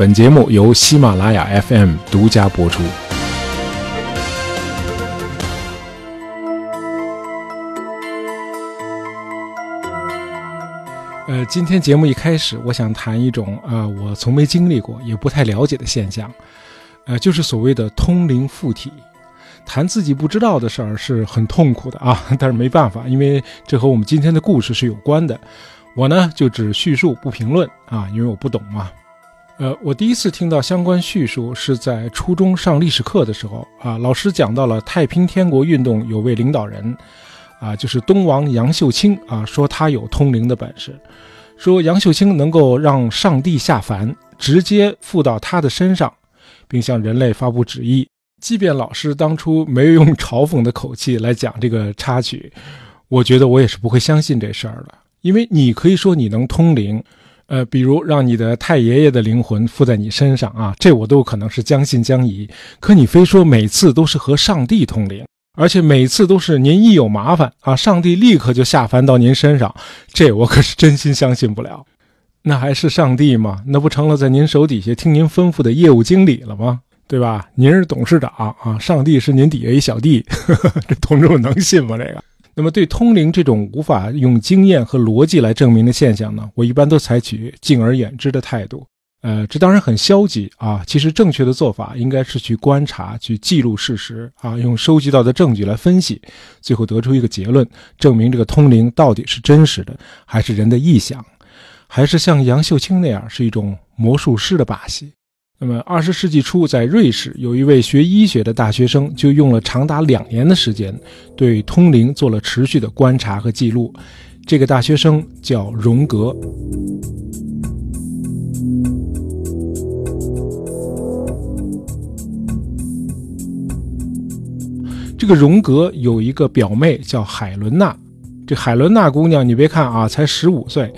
本节目由喜马拉雅 FM 独家播出。呃，今天节目一开始，我想谈一种啊，我从没经历过，也不太了解的现象，呃，就是所谓的通灵附体。谈自己不知道的事儿是很痛苦的啊，但是没办法，因为这和我们今天的故事是有关的。我呢就只叙述不评论啊，因为我不懂嘛。呃，我第一次听到相关叙述是在初中上历史课的时候啊，老师讲到了太平天国运动有位领导人，啊，就是东王杨秀清啊，说他有通灵的本事，说杨秀清能够让上帝下凡，直接附到他的身上，并向人类发布旨意。即便老师当初没有用嘲讽的口气来讲这个插曲，我觉得我也是不会相信这事儿的。因为你可以说你能通灵，呃，比如让你的太爷爷的灵魂附在你身上啊，这我都可能是将信将疑。可你非说每次都是和上帝通灵，而且每次都是您一有麻烦啊，上帝立刻就下凡到您身上，这我可是真心相信不了。那还是上帝吗？那不成了在您手底下听您吩咐的业务经理了吗？对吧？您是董事长啊，上帝是您底下一小弟，这同志们能信吗？这个？那么对通灵这种无法用经验和逻辑来证明的现象呢，我一般都采取敬而远之的态度。呃，这当然很消极啊。其实正确的做法应该是去观察、去记录事实啊，用收集到的证据来分析，最后得出一个结论，证明这个通灵到底是真实的，还是人的臆想，还是像杨秀清那样是一种魔术师的把戏。那么，二十世纪初，在瑞士有一位学医学的大学生，就用了长达两年的时间，对通灵做了持续的观察和记录。这个大学生叫荣格。这个荣格有一个表妹叫海伦娜。这海伦娜姑娘，你别看啊，才十五岁，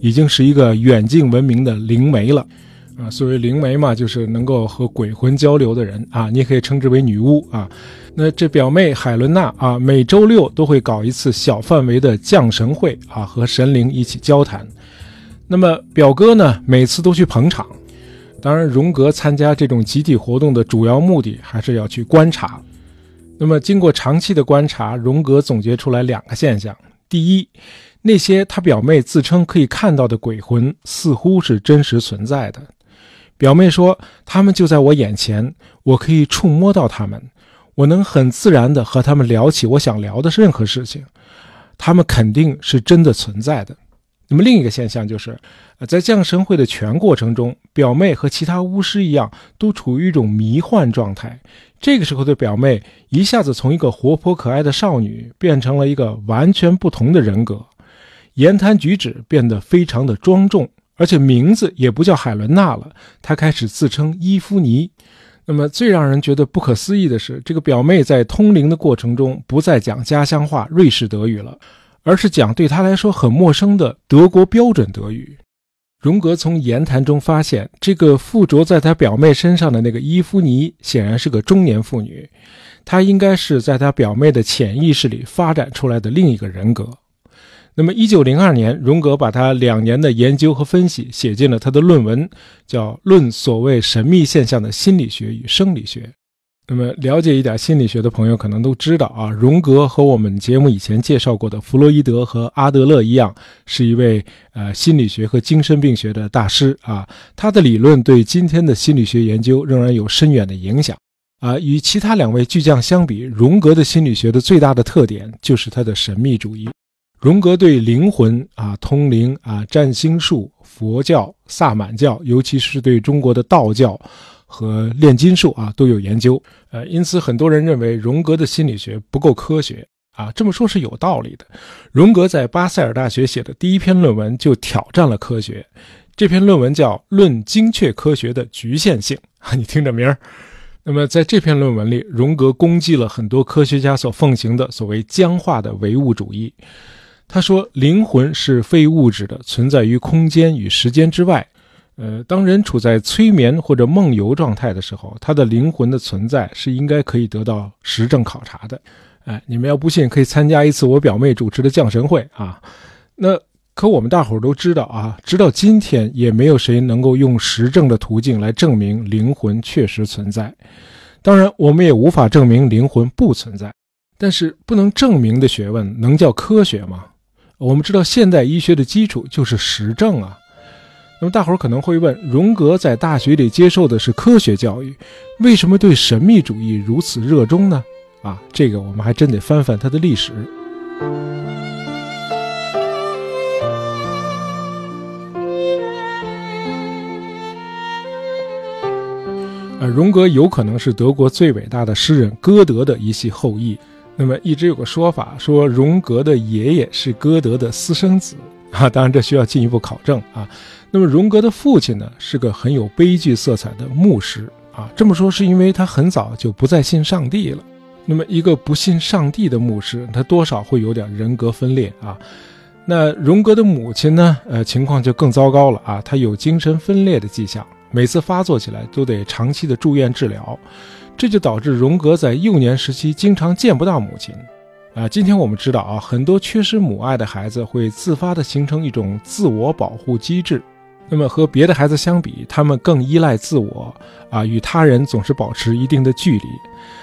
已经是一个远近闻名的灵媒了。啊，所谓灵媒嘛，就是能够和鬼魂交流的人啊，你也可以称之为女巫啊。那这表妹海伦娜啊，每周六都会搞一次小范围的降神会啊，和神灵一起交谈。那么表哥呢，每次都去捧场。当然，荣格参加这种集体活动的主要目的还是要去观察。那么经过长期的观察，荣格总结出来两个现象：第一，那些他表妹自称可以看到的鬼魂，似乎是真实存在的。表妹说：“他们就在我眼前，我可以触摸到他们，我能很自然地和他们聊起我想聊的任何事情。他们肯定是真的存在的。那么另一个现象就是，在降神会的全过程中，表妹和其他巫师一样，都处于一种迷幻状态。这个时候的表妹一下子从一个活泼可爱的少女变成了一个完全不同的人格，言谈举止变得非常的庄重。”而且名字也不叫海伦娜了，她开始自称伊芙妮。那么最让人觉得不可思议的是，这个表妹在通灵的过程中不再讲家乡话瑞士德语了，而是讲对她来说很陌生的德国标准德语。荣格从言谈中发现，这个附着在他表妹身上的那个伊芙妮显然是个中年妇女，她应该是在他表妹的潜意识里发展出来的另一个人格。那么，一九零二年，荣格把他两年的研究和分析写进了他的论文，叫《论所谓神秘现象的心理学与生理学》。那么，了解一点心理学的朋友可能都知道啊，荣格和我们节目以前介绍过的弗洛伊德和阿德勒一样，是一位呃心理学和精神病学的大师啊。他的理论对今天的心理学研究仍然有深远的影响啊。与其他两位巨匠相比，荣格的心理学的最大的特点就是他的神秘主义。荣格对灵魂啊、通灵啊、占星术、佛教、萨满教，尤其是对中国的道教和炼金术啊都有研究。呃，因此很多人认为荣格的心理学不够科学啊。这么说是有道理的。荣格在巴塞尔大学写的第一篇论文就挑战了科学，这篇论文叫《论精确科学的局限性》啊，你听这名儿。那么在这篇论文里，荣格攻击了很多科学家所奉行的所谓僵化的唯物主义。他说：“灵魂是非物质的，存在于空间与时间之外。呃，当人处在催眠或者梦游状态的时候，他的灵魂的存在是应该可以得到实证考察的。哎，你们要不信，可以参加一次我表妹主持的降神会啊。那可我们大伙儿都知道啊，直到今天也没有谁能够用实证的途径来证明灵魂确实存在。当然，我们也无法证明灵魂不存在。但是，不能证明的学问能叫科学吗？我们知道，现代医学的基础就是实证啊。那么，大伙儿可能会问：荣格在大学里接受的是科学教育，为什么对神秘主义如此热衷呢？啊，这个我们还真得翻翻他的历史。呃，荣格有可能是德国最伟大的诗人歌德的一系后裔。那么，一直有个说法说荣格的爷爷是歌德的私生子啊，当然这需要进一步考证啊。那么，荣格的父亲呢，是个很有悲剧色彩的牧师啊。这么说是因为他很早就不再信上帝了。那么，一个不信上帝的牧师，他多少会有点人格分裂啊。那荣格的母亲呢，呃，情况就更糟糕了啊，他有精神分裂的迹象。每次发作起来都得长期的住院治疗，这就导致荣格在幼年时期经常见不到母亲。啊，今天我们知道啊，很多缺失母爱的孩子会自发的形成一种自我保护机制。那么和别的孩子相比，他们更依赖自我，啊，与他人总是保持一定的距离。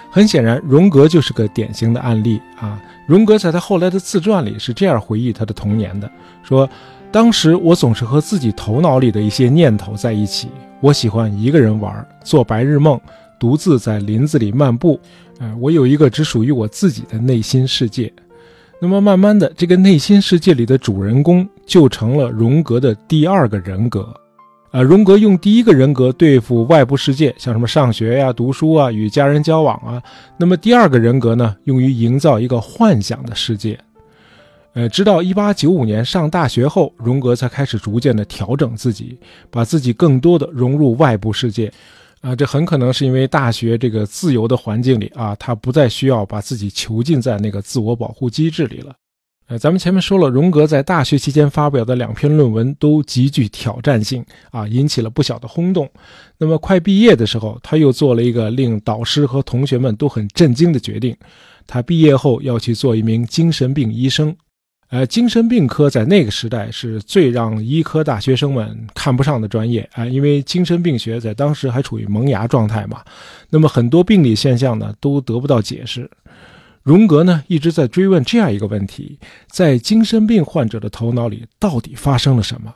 很显然，荣格就是个典型的案例啊。荣格在他后来的自传里是这样回忆他的童年的：说，当时我总是和自己头脑里的一些念头在一起。我喜欢一个人玩，做白日梦，独自在林子里漫步。呃，我有一个只属于我自己的内心世界。那么，慢慢的，这个内心世界里的主人公就成了荣格的第二个人格。呃，荣格用第一个人格对付外部世界，像什么上学呀、读书啊、与家人交往啊。那么，第二个人格呢，用于营造一个幻想的世界。呃，直到一八九五年上大学后，荣格才开始逐渐的调整自己，把自己更多的融入外部世界。啊，这很可能是因为大学这个自由的环境里啊，他不再需要把自己囚禁在那个自我保护机制里了。呃，咱们前面说了，荣格在大学期间发表的两篇论文都极具挑战性啊，引起了不小的轰动。那么快毕业的时候，他又做了一个令导师和同学们都很震惊的决定：他毕业后要去做一名精神病医生。呃，精神病科在那个时代是最让医科大学生们看不上的专业啊，因为精神病学在当时还处于萌芽状态嘛。那么很多病理现象呢都得不到解释。荣格呢一直在追问这样一个问题：在精神病患者的头脑里到底发生了什么？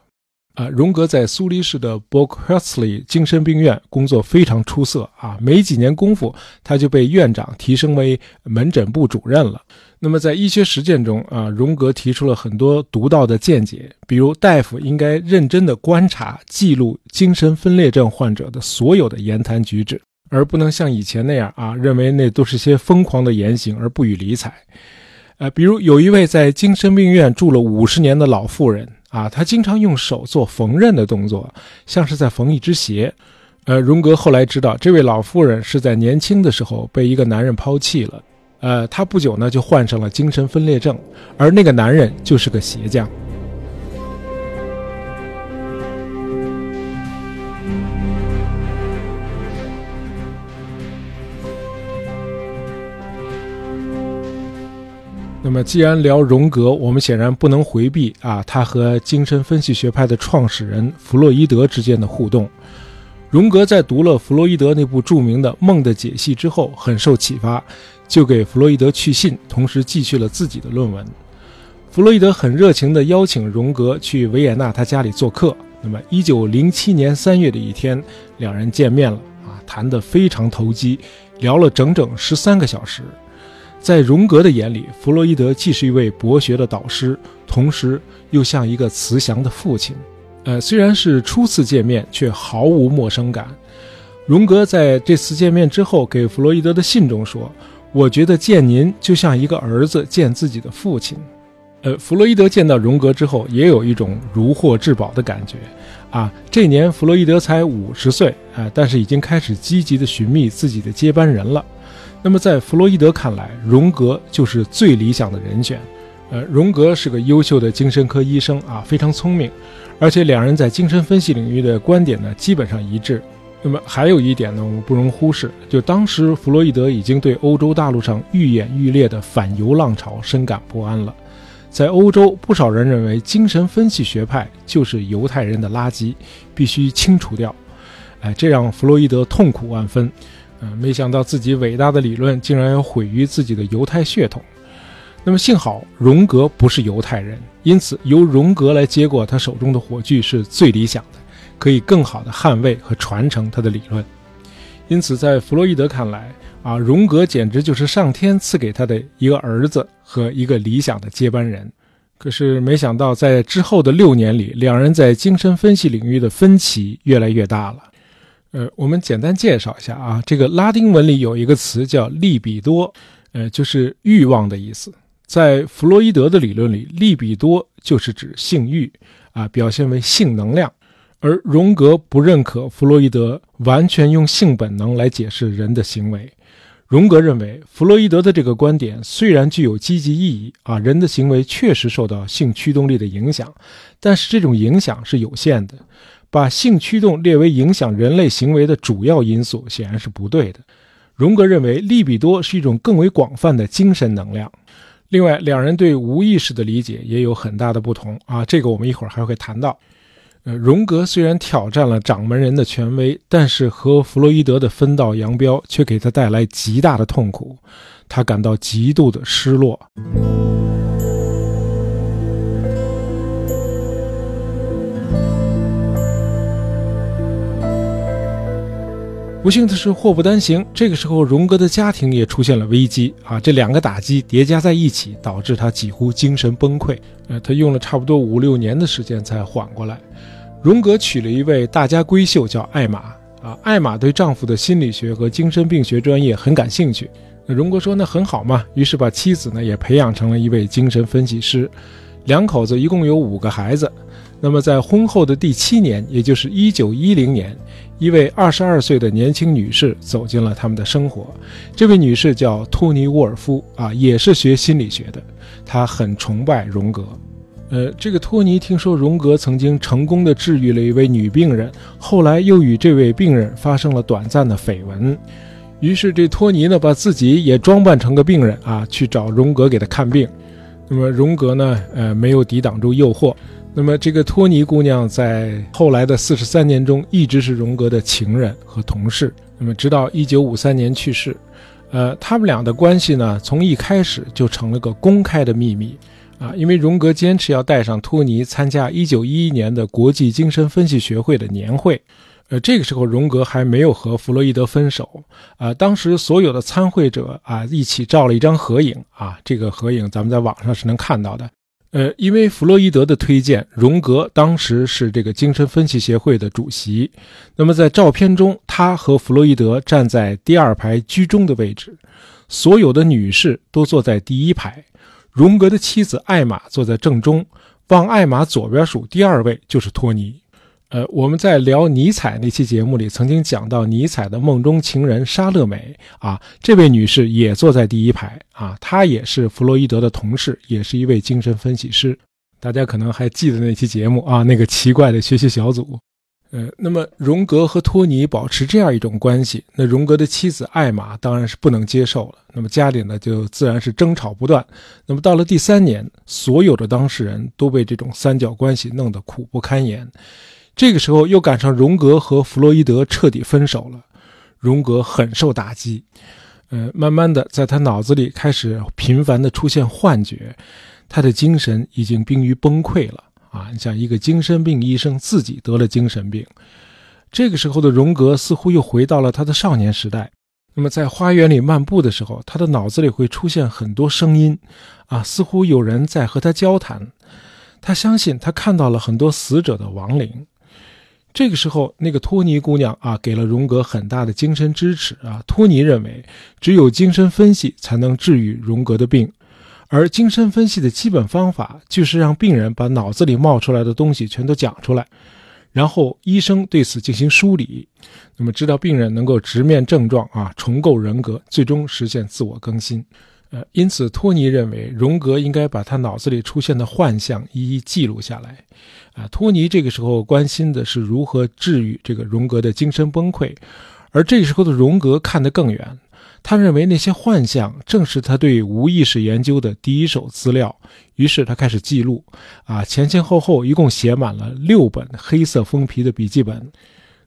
啊，荣格在苏黎世的 b o k h e r s l e y 精神病院工作非常出色啊，没几年功夫他就被院长提升为门诊部主任了。那么在医学实践中啊，荣格提出了很多独到的见解，比如大夫应该认真的观察、记录精神分裂症患者的所有的言谈举止，而不能像以前那样啊，认为那都是些疯狂的言行而不予理睬。呃，比如有一位在精神病院住了五十年的老妇人啊，他经常用手做缝纫的动作，像是在缝一只鞋。呃，荣格后来知道，这位老妇人是在年轻的时候被一个男人抛弃了。呃，他不久呢就患上了精神分裂症，而那个男人就是个鞋匠。那么，既然聊荣格，我们显然不能回避啊，他和精神分析学派的创始人弗洛伊德之间的互动。荣格在读了弗洛伊德那部著名的《梦的解析》之后，很受启发。就给弗洛伊德去信，同时寄去了自己的论文。弗洛伊德很热情地邀请荣格去维也纳他家里做客。那么，一九零七年三月的一天，两人见面了啊，谈得非常投机，聊了整整十三个小时。在荣格的眼里，弗洛伊德既是一位博学的导师，同时又像一个慈祥的父亲。呃，虽然是初次见面，却毫无陌生感。荣格在这次见面之后给弗洛伊德的信中说。我觉得见您就像一个儿子见自己的父亲，呃，弗洛伊德见到荣格之后也有一种如获至宝的感觉，啊，这年弗洛伊德才五十岁啊，但是已经开始积极的寻觅自己的接班人了。那么在弗洛伊德看来，荣格就是最理想的人选。呃，荣格是个优秀的精神科医生啊，非常聪明，而且两人在精神分析领域的观点呢基本上一致。那么还有一点呢，我们不容忽视，就当时弗洛伊德已经对欧洲大陆上愈演愈烈的反犹浪潮深感不安了。在欧洲，不少人认为精神分析学派就是犹太人的垃圾，必须清除掉。哎，这让弗洛伊德痛苦万分。嗯，没想到自己伟大的理论竟然要毁于自己的犹太血统。那么幸好荣格不是犹太人，因此由荣格来接过他手中的火炬是最理想的，可以更好的捍卫和传承他的理论。因此，在弗洛伊德看来，啊，荣格简直就是上天赐给他的一个儿子和一个理想的接班人。可是没想到，在之后的六年里，两人在精神分析领域的分歧越来越大了。呃，我们简单介绍一下啊，这个拉丁文里有一个词叫利比多，呃，就是欲望的意思。在弗洛伊德的理论里，利比多就是指性欲啊，表现为性能量。而荣格不认可弗洛伊德完全用性本能来解释人的行为。荣格认为，弗洛伊德的这个观点虽然具有积极意义啊，人的行为确实受到性驱动力的影响，但是这种影响是有限的。把性驱动列为影响人类行为的主要因素，显然是不对的。荣格认为，利比多是一种更为广泛的精神能量。另外，两人对无意识的理解也有很大的不同啊，这个我们一会儿还会谈到。呃，荣格虽然挑战了掌门人的权威，但是和弗洛伊德的分道扬镳却给他带来极大的痛苦，他感到极度的失落。不幸的是，祸不单行。这个时候，荣格的家庭也出现了危机啊！这两个打击叠加在一起，导致他几乎精神崩溃。呃，他用了差不多五六年的时间才缓过来。荣格娶了一位大家闺秀，叫艾玛啊。艾玛对丈夫的心理学和精神病学专业很感兴趣。荣格说：“那很好嘛。”于是把妻子呢也培养成了一位精神分析师。两口子一共有五个孩子。那么在婚后的第七年，也就是一九一零年。一位二十二岁的年轻女士走进了他们的生活。这位女士叫托尼·沃尔夫啊，也是学心理学的。她很崇拜荣格。呃，这个托尼听说荣格曾经成功的治愈了一位女病人，后来又与这位病人发生了短暂的绯闻。于是这托尼呢，把自己也装扮成个病人啊，去找荣格给他看病。那么荣格呢，呃，没有抵挡住诱惑。那么，这个托尼姑娘在后来的四十三年中，一直是荣格的情人和同事。那么，直到一九五三年去世，呃，他们俩的关系呢，从一开始就成了个公开的秘密啊。因为荣格坚持要带上托尼参加一九一一年的国际精神分析学会的年会，呃，这个时候荣格还没有和弗洛伊德分手啊。当时所有的参会者啊，一起照了一张合影啊，这个合影咱们在网上是能看到的。呃，因为弗洛伊德的推荐，荣格当时是这个精神分析协会的主席。那么在照片中，他和弗洛伊德站在第二排居中的位置，所有的女士都坐在第一排。荣格的妻子艾玛坐在正中，往艾玛左边数第二位就是托尼。呃，我们在聊尼采那期节目里曾经讲到尼采的梦中情人莎乐美啊，这位女士也坐在第一排啊，她也是弗洛伊德的同事，也是一位精神分析师。大家可能还记得那期节目啊，那个奇怪的学习小组。呃，那么荣格和托尼保持这样一种关系，那荣格的妻子艾玛当然是不能接受了。那么家里呢，就自然是争吵不断。那么到了第三年，所有的当事人都被这种三角关系弄得苦不堪言。这个时候又赶上荣格和弗洛伊德彻底分手了，荣格很受打击，呃，慢慢的在他脑子里开始频繁的出现幻觉，他的精神已经濒于崩溃了啊！你像一个精神病医生自己得了精神病，这个时候的荣格似乎又回到了他的少年时代。那么在花园里漫步的时候，他的脑子里会出现很多声音，啊，似乎有人在和他交谈，他相信他看到了很多死者的亡灵。这个时候，那个托尼姑娘啊，给了荣格很大的精神支持啊。托尼认为，只有精神分析才能治愈荣格的病，而精神分析的基本方法就是让病人把脑子里冒出来的东西全都讲出来，然后医生对此进行梳理，那么直到病人能够直面症状啊，重构人格，最终实现自我更新。呃，因此，托尼认为荣格应该把他脑子里出现的幻象一一记录下来。啊，托尼这个时候关心的是如何治愈这个荣格的精神崩溃，而这时候的荣格看得更远，他认为那些幻象正是他对无意识研究的第一手资料，于是他开始记录，啊，前前后后一共写满了六本黑色封皮的笔记本。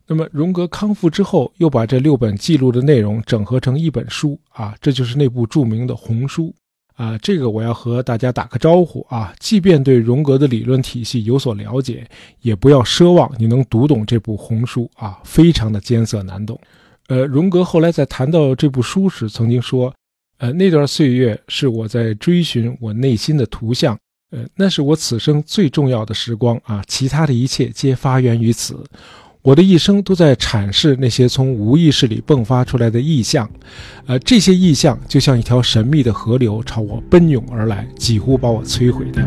那么荣格康复之后，又把这六本记录的内容整合成一本书，啊，这就是那部著名的《红书》。啊，这个我要和大家打个招呼啊！即便对荣格的理论体系有所了解，也不要奢望你能读懂这部红书啊，非常的艰涩难懂。呃，荣格后来在谈到这部书时，曾经说，呃，那段岁月是我在追寻我内心的图像，呃，那是我此生最重要的时光啊，其他的一切皆发源于此。我的一生都在阐释那些从无意识里迸发出来的意象，呃，这些意象就像一条神秘的河流朝我奔涌而来，几乎把我摧毁掉。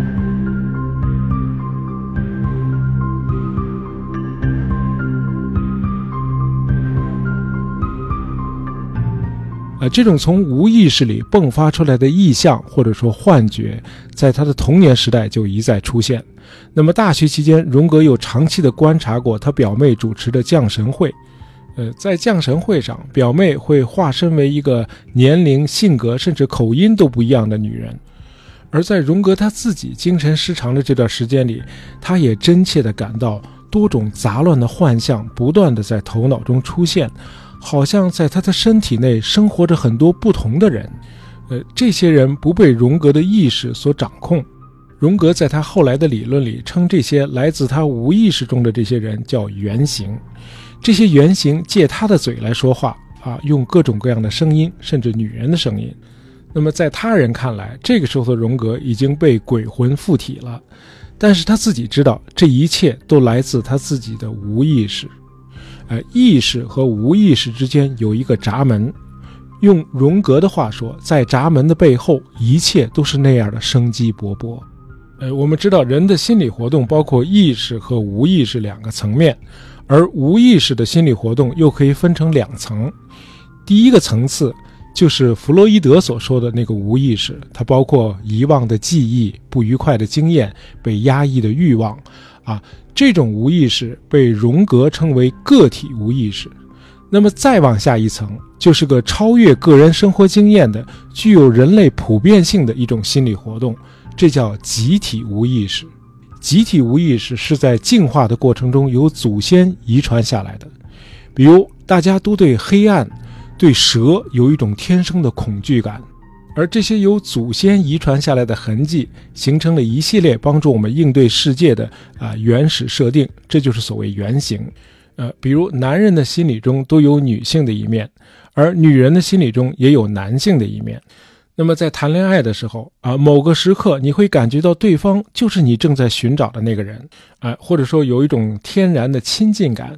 这种从无意识里迸发出来的意象或者说幻觉，在他的童年时代就一再出现。那么大学期间，荣格又长期的观察过他表妹主持的降神会。呃，在降神会上，表妹会化身为一个年龄、性格甚至口音都不一样的女人。而在荣格他自己精神失常的这段时间里，他也真切地感到多种杂乱的幻象不断地在头脑中出现。好像在他的身体内生活着很多不同的人，呃，这些人不被荣格的意识所掌控。荣格在他后来的理论里称这些来自他无意识中的这些人叫原型。这些原型借他的嘴来说话啊，用各种各样的声音，甚至女人的声音。那么在他人看来，这个时候的荣格已经被鬼魂附体了，但是他自己知道，这一切都来自他自己的无意识。呃，意识和无意识之间有一个闸门，用荣格的话说，在闸门的背后，一切都是那样的生机勃勃。呃，我们知道人的心理活动包括意识和无意识两个层面，而无意识的心理活动又可以分成两层。第一个层次就是弗洛伊德所说的那个无意识，它包括遗忘的记忆、不愉快的经验、被压抑的欲望，啊。这种无意识被荣格称为个体无意识，那么再往下一层，就是个超越个人生活经验的、具有人类普遍性的一种心理活动，这叫集体无意识。集体无意识是在进化的过程中由祖先遗传下来的，比如大家都对黑暗、对蛇有一种天生的恐惧感。而这些由祖先遗传下来的痕迹，形成了一系列帮助我们应对世界的啊原始设定，这就是所谓原型。呃，比如男人的心理中都有女性的一面，而女人的心理中也有男性的一面。那么在谈恋爱的时候啊，某个时刻你会感觉到对方就是你正在寻找的那个人，啊，或者说有一种天然的亲近感，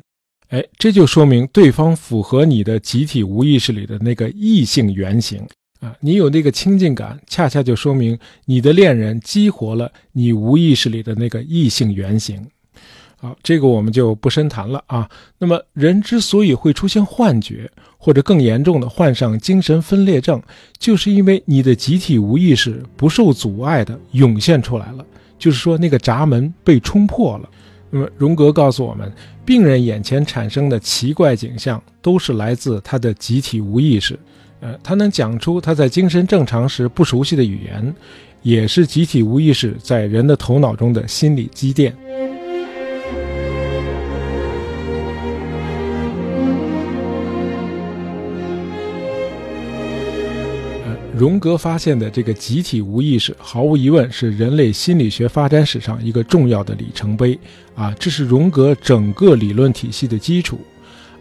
哎，这就说明对方符合你的集体无意识里的那个异性原型。啊，你有那个亲近感，恰恰就说明你的恋人激活了你无意识里的那个异性原型。好，这个我们就不深谈了啊。那么，人之所以会出现幻觉，或者更严重的患上精神分裂症，就是因为你的集体无意识不受阻碍的涌现出来了，就是说那个闸门被冲破了。那么，荣格告诉我们，病人眼前产生的奇怪景象，都是来自他的集体无意识。呃，他能讲出他在精神正常时不熟悉的语言，也是集体无意识在人的头脑中的心理积淀。荣格发现的这个集体无意识，毫无疑问是人类心理学发展史上一个重要的里程碑啊！这是荣格整个理论体系的基础。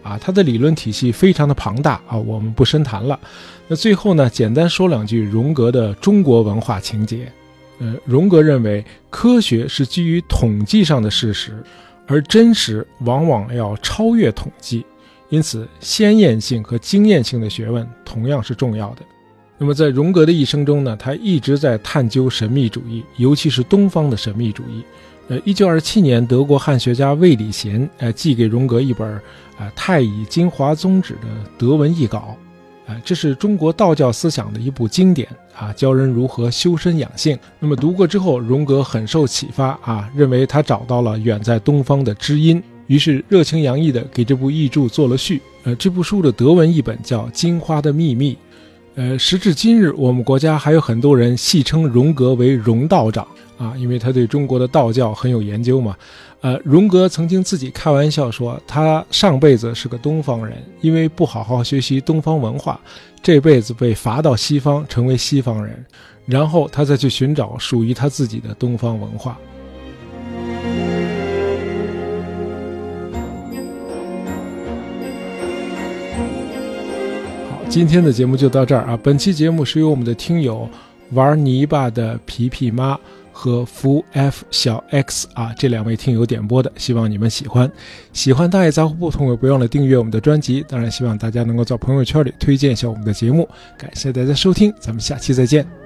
啊，他的理论体系非常的庞大啊，我们不深谈了。那最后呢，简单说两句荣格的中国文化情节。呃，荣格认为科学是基于统计上的事实，而真实往往要超越统计，因此先验性和经验性的学问同样是重要的。那么在荣格的一生中呢，他一直在探究神秘主义，尤其是东方的神秘主义。呃，一九二七年，德国汉学家魏礼贤呃寄给荣格一本啊太乙金华宗旨的德文译稿，啊，这是中国道教思想的一部经典啊，教人如何修身养性。那么读过之后，荣格很受启发啊，认为他找到了远在东方的知音，于是热情洋溢地给这部译著做了序。呃，这部书的德文译本叫《金花的秘密》，呃，时至今日，我们国家还有很多人戏称荣格为“荣道长”啊，因为他对中国的道教很有研究嘛。呃，荣格曾经自己开玩笑说，他上辈子是个东方人，因为不好好学习东方文化，这辈子被罚到西方成为西方人，然后他再去寻找属于他自己的东方文化。好今天的节目就到这儿啊！本期节目是由我们的听友玩泥巴的皮皮妈和福 F 小 X 啊这两位听友点播的，希望你们喜欢。喜欢大爷杂货铺，同友不忘了订阅我们的专辑。当然，希望大家能够在朋友圈里推荐一下我们的节目。感谢大家收听，咱们下期再见。